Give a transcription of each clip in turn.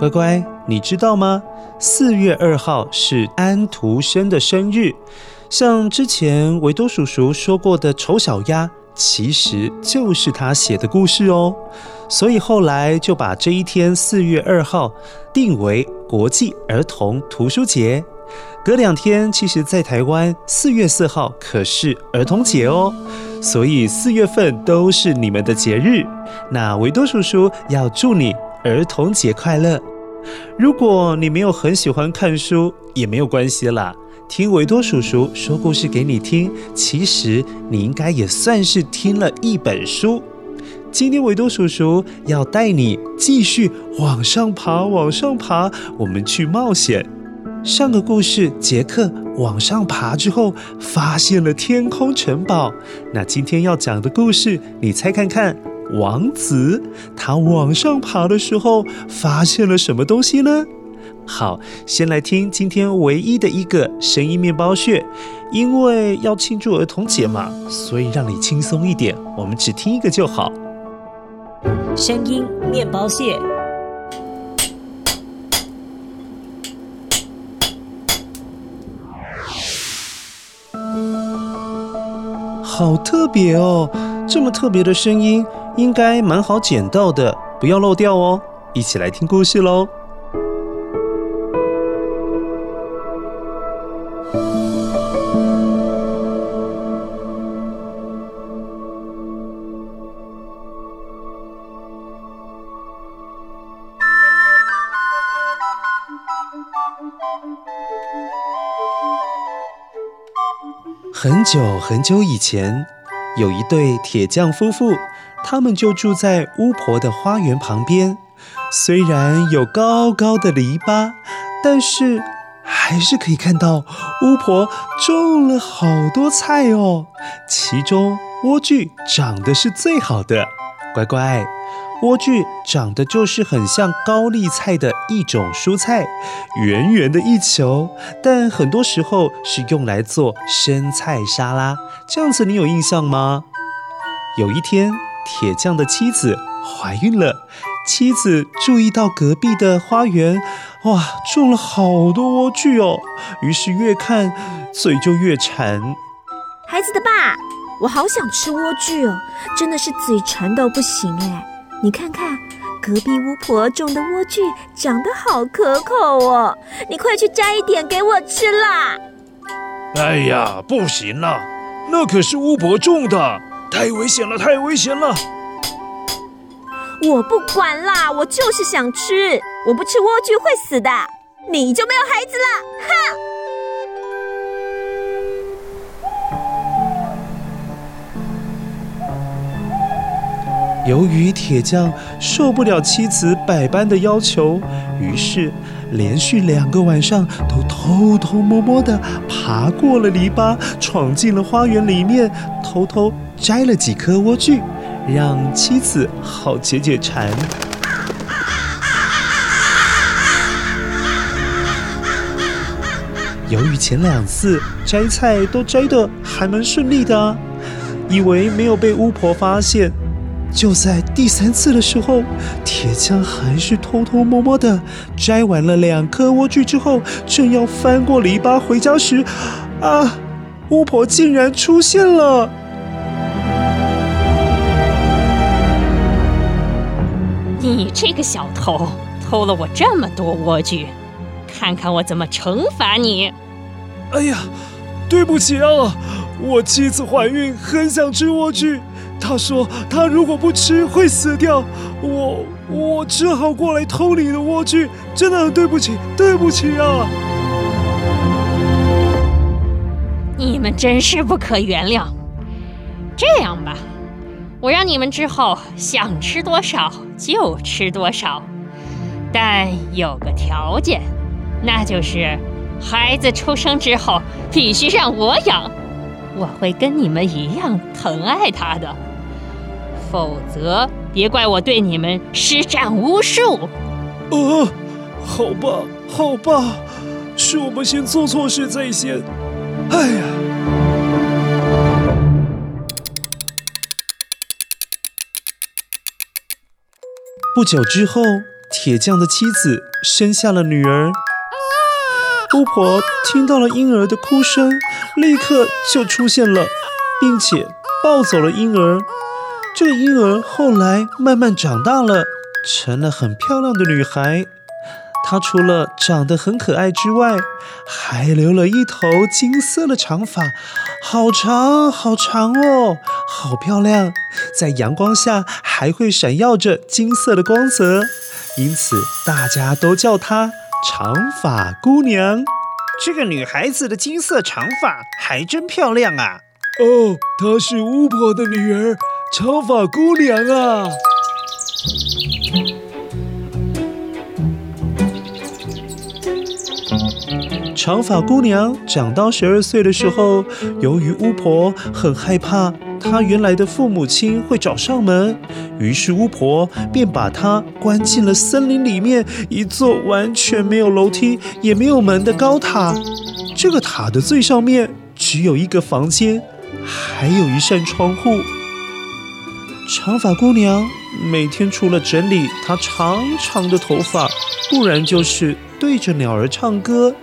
乖乖，你知道吗？四月二号是安徒生的生日。像之前维多叔叔说过的《丑小鸭》，其实就是他写的故事哦。所以后来就把这一天四月二号定为国际儿童图书节。隔两天，其实在台湾四月四号可是儿童节哦。所以四月份都是你们的节日，那维多叔叔要祝你儿童节快乐。如果你没有很喜欢看书，也没有关系啦，听维多叔叔说故事给你听，其实你应该也算是听了一本书。今天维多叔叔要带你继续往上爬，往上爬，我们去冒险。上个故事，杰克往上爬之后，发现了天空城堡。那今天要讲的故事，你猜看看，王子他往上爬的时候，发现了什么东西呢？好，先来听今天唯一的一个声音面包屑，因为要庆祝儿童节嘛，所以让你轻松一点，我们只听一个就好。声音面包屑。好特别哦！这么特别的声音，应该蛮好捡到的，不要漏掉哦。一起来听故事喽。很久很久以前，有一对铁匠夫妇，他们就住在巫婆的花园旁边。虽然有高高的篱笆，但是还是可以看到巫婆种了好多菜哦。其中莴苣长得是最好的，乖乖。莴苣长得就是很像高丽菜的一种蔬菜，圆圆的一球，但很多时候是用来做生菜沙拉。这样子你有印象吗？有一天，铁匠的妻子怀孕了，妻子注意到隔壁的花园，哇，种了好多莴苣哦，于是越看嘴就越馋。孩子的爸，我好想吃莴苣哦，真的是嘴馋到不行哎。你看看，隔壁巫婆种的莴苣长得好可口哦！你快去摘一点给我吃啦！哎呀，不行了，那可是巫婆种的，太危险了，太危险了！我不管啦，我就是想吃，我不吃莴苣会死的，你就没有孩子了，哼！由于铁匠受不了妻子百般的要求，于是连续两个晚上都偷偷摸摸的爬过了篱笆，闯进了花园里面，偷偷摘了几颗莴苣，让妻子好解解馋。由于前两次摘菜都摘的还蛮顺利的，以为没有被巫婆发现，就在第三次的时候，铁匠还是偷偷摸摸的摘完了两颗莴苣之后，正要翻过篱笆回家时。啊，巫婆竟然出现了。你这个小偷，偷了我这么多莴苣，看看我怎么惩罚你！哎呀，对不起啊，我妻子怀孕，很想吃莴苣。她说：“她如果不吃会死掉。”我我只好过来偷你的莴苣，真的很对不起，对不起啊！你们真是不可原谅。这样吧，我让你们之后想吃多少就吃多少，但有个条件，那就是孩子出生之后必须让我养，我会跟你们一样疼爱他的。否则，别怪我对你们施展巫术。呃，好吧，好吧，是我们先做错事在先。哎呀！不久之后，铁匠的妻子生下了女儿。巫婆听到了婴儿的哭声，立刻就出现了，并且抱走了婴儿。这个婴儿后来慢慢长大了，成了很漂亮的女孩。她除了长得很可爱之外，还留了一头金色的长发，好长好长哦，好漂亮，在阳光下还会闪耀着金色的光泽，因此大家都叫她长发姑娘。这个女孩子的金色长发还真漂亮啊！哦，她是巫婆的女儿。长发姑娘啊！长发姑娘长到十二岁的时候，由于巫婆很害怕她原来的父母亲会找上门，于是巫婆便把她关进了森林里面一座完全没有楼梯也没有门的高塔。这个塔的最上面只有一个房间，还有一扇窗户。长发姑娘每天除了整理她长长的头发，不然就是对着鸟儿唱歌。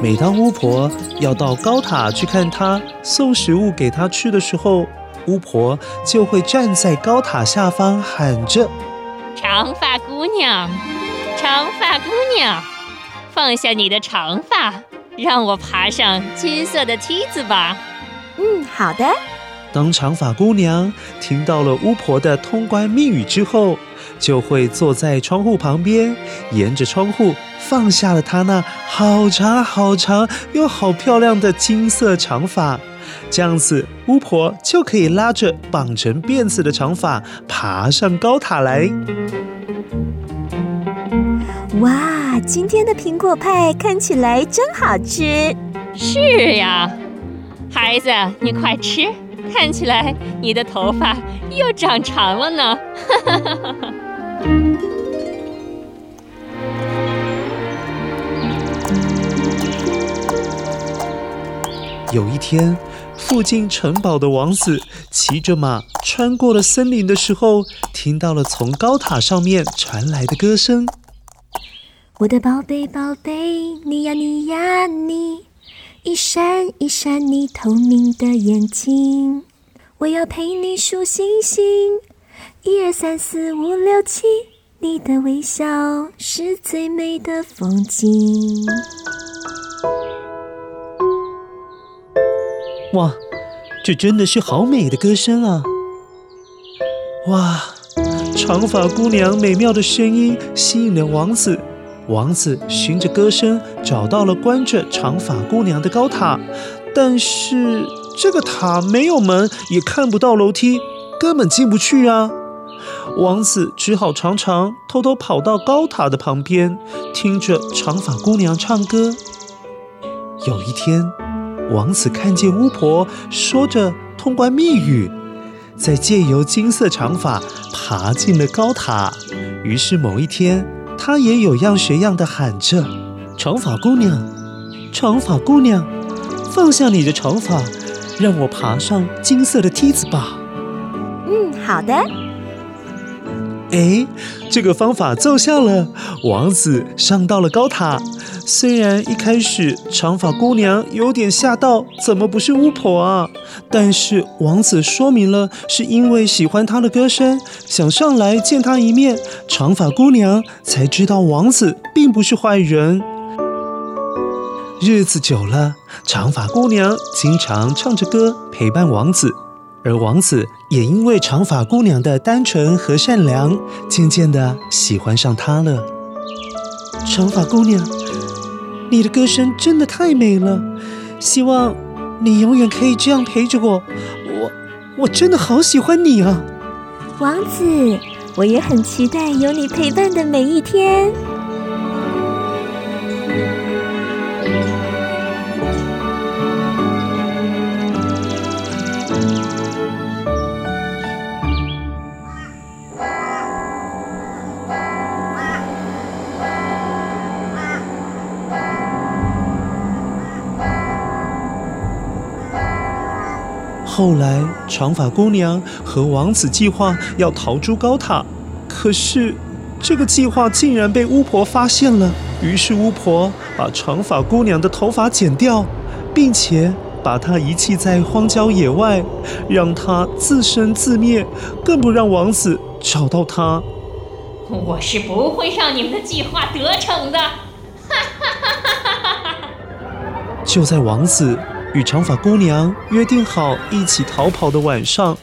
每当巫婆要到高塔去看她，送食物给她吃的时候，巫婆就会站在高塔下方喊着：“长发姑娘，长发姑娘，放下你的长发。”让我爬上金色的梯子吧。嗯，好的。当长发姑娘听到了巫婆的通关密语之后，就会坐在窗户旁边，沿着窗户放下了她那好长好长又好漂亮的金色长发。这样子，巫婆就可以拉着绑成辫子的长发爬上高塔来。哇，今天的苹果派看起来真好吃。是呀，孩子，你快吃，看起来你的头发又长长了呢。哈哈哈哈哈有一天，附近城堡的王子骑着马穿过了森林的时候，听到了从高塔上面传来的歌声。我的宝贝宝贝，你呀你呀你，一闪一闪你透明的眼睛，我要陪你数星星，一二三四五六七，你的微笑是最美的风景。哇，这真的是好美的歌声啊！哇，长发姑娘美妙的声音吸引了王子。王子循着歌声找到了关着长发姑娘的高塔，但是这个塔没有门，也看不到楼梯，根本进不去啊！王子只好常常偷偷跑到高塔的旁边，听着长发姑娘唱歌。有一天，王子看见巫婆说着通关密语，再借由金色长发爬进了高塔。于是某一天，他也有样学样的喊着：“长发姑娘，长发姑娘，放下你的长发，让我爬上金色的梯子吧。”好的。哎，这个方法奏效了，王子上到了高塔。虽然一开始长发姑娘有点吓到，怎么不是巫婆啊？但是王子说明了，是因为喜欢她的歌声，想上来见她一面。长发姑娘才知道王子并不是坏人。日子久了，长发姑娘经常唱着歌陪伴王子。而王子也因为长发姑娘的单纯和善良，渐渐的喜欢上她了。长发姑娘，你的歌声真的太美了，希望你永远可以这样陪着我。我我真的好喜欢你啊，王子，我也很期待有你陪伴的每一天。后来，长发姑娘和王子计划要逃出高塔，可是这个计划竟然被巫婆发现了。于是巫婆把长发姑娘的头发剪掉，并且把她遗弃在荒郊野外，让她自生自灭，更不让王子找到她。我是不会让你们的计划得逞的！哈哈哈哈哈哈！就在王子。与长发姑娘约定好一起逃跑的晚上，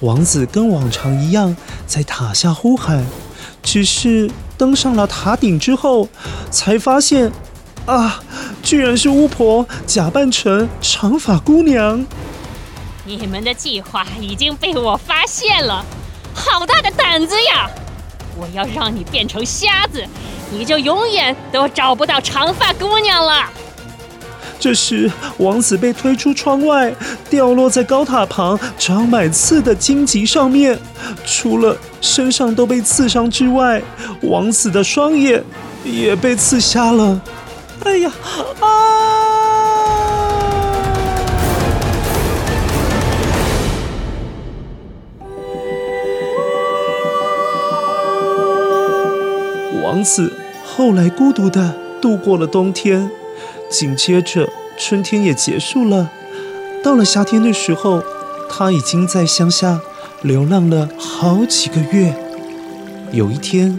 王子跟往常一样在塔下呼喊。只是登上了塔顶之后，才发现，啊，居然是巫婆假扮成长发姑娘。你们的计划已经被我发现了，好大的胆子呀！我要让你变成瞎子，你就永远都找不到长发姑娘了。这时，王子被推出窗外，掉落在高塔旁长满刺的荆棘上面。除了身上都被刺伤之外，王子的双眼也被刺瞎了。哎呀，啊！王子后来孤独地度过了冬天。紧接着，春天也结束了。到了夏天的时候，他已经在乡下流浪了好几个月。有一天，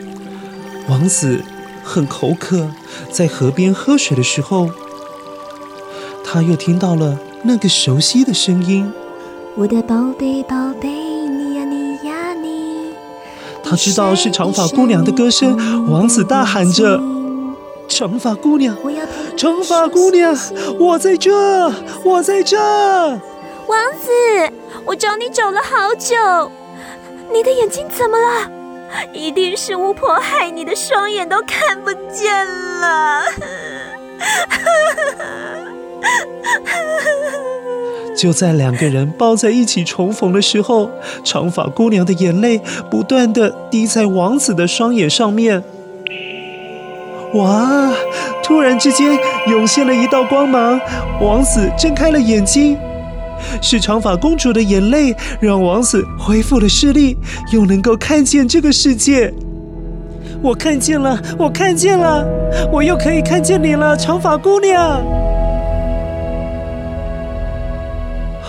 王子很口渴，在河边喝水的时候，他又听到了那个熟悉的声音：“我的宝贝，宝贝，你呀，你呀，你。”他知道是长发姑娘的歌声，王子大喊着：“长发姑娘！”长发姑娘，我在这，我在这。王子，我找你找了好久，你的眼睛怎么了？一定是巫婆害你的双眼都看不见了。就在两个人抱在一起重逢的时候，长发姑娘的眼泪不断的滴在王子的双眼上面。哇！突然之间涌现了一道光芒，王子睁开了眼睛，是长发公主的眼泪让王子恢复了视力，又能够看见这个世界。我看见了，我看见了，我又可以看见你了，长发姑娘。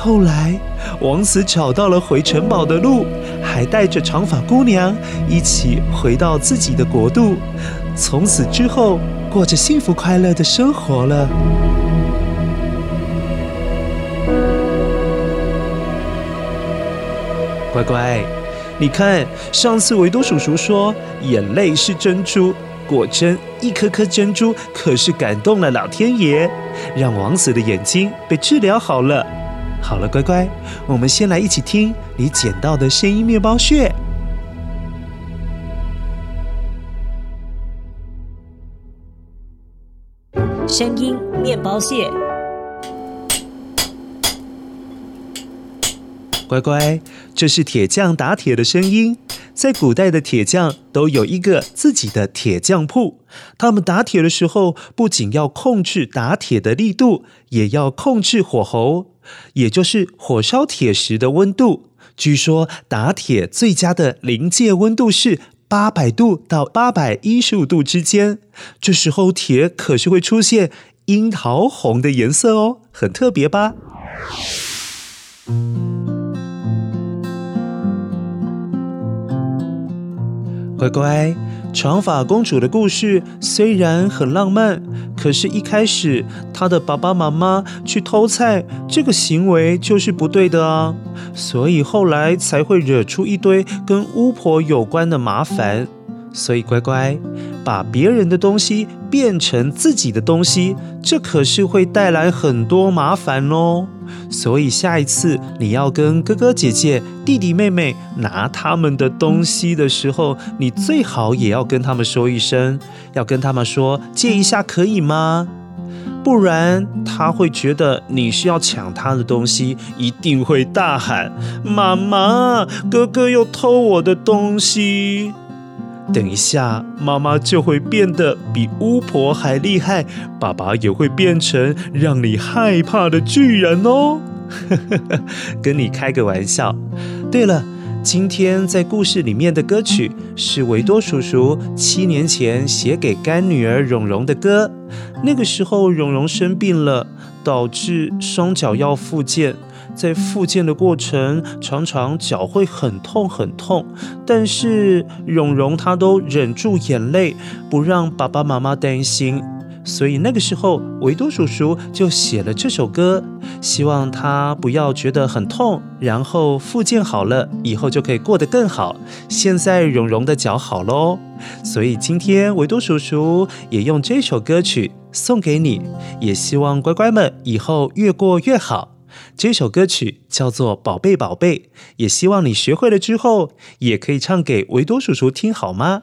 后来，王子找到了回城堡的路，还带着长发姑娘一起回到自己的国度。从此之后，过着幸福快乐的生活了。乖乖，你看，上次维多叔叔说眼泪是珍珠，果真一颗颗珍珠可是感动了老天爷，让王子的眼睛被治疗好了。好了，乖乖，我们先来一起听你捡到的声音面包屑。声音面包屑，乖乖，这是铁匠打铁的声音。在古代的铁匠都有一个自己的铁匠铺。他们打铁的时候，不仅要控制打铁的力度，也要控制火候，也就是火烧铁时的温度。据说打铁最佳的临界温度是八百度到八百一十五度之间。这时候铁可是会出现樱桃红的颜色哦，很特别吧？乖乖，长发公主的故事虽然很浪漫，可是，一开始她的爸爸妈妈去偷菜，这个行为就是不对的啊，所以后来才会惹出一堆跟巫婆有关的麻烦。所以，乖乖，把别人的东西变成自己的东西，这可是会带来很多麻烦哦。所以，下一次你要跟哥哥姐姐、弟弟妹妹拿他们的东西的时候，你最好也要跟他们说一声，要跟他们说借一下可以吗？不然他会觉得你是要抢他的东西，一定会大喊：“妈妈，哥哥又偷我的东西！”等一下，妈妈就会变得比巫婆还厉害，爸爸也会变成让你害怕的巨人哦。跟你开个玩笑。对了，今天在故事里面的歌曲是维多叔叔七年前写给干女儿蓉蓉的歌。那个时候，蓉蓉生病了，导致双脚要复健。在复健的过程，常常脚会很痛很痛，但是蓉蓉她都忍住眼泪，不让爸爸妈妈担心。所以那个时候，维多叔叔就写了这首歌，希望他不要觉得很痛，然后复健好了以后就可以过得更好。现在蓉蓉的脚好喽，所以今天维多叔叔也用这首歌曲送给你，也希望乖乖们以后越过越好。这首歌曲叫做《宝贝宝贝》，也希望你学会了之后，也可以唱给维多叔叔听，好吗？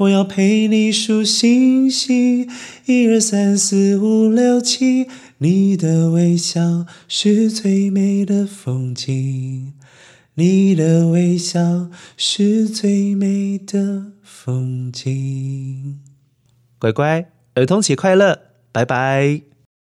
我要陪你数星星，一二三四五六七，你的微笑是最美的风景，你的微笑是最美的风景。乖乖，儿童节快乐，拜拜。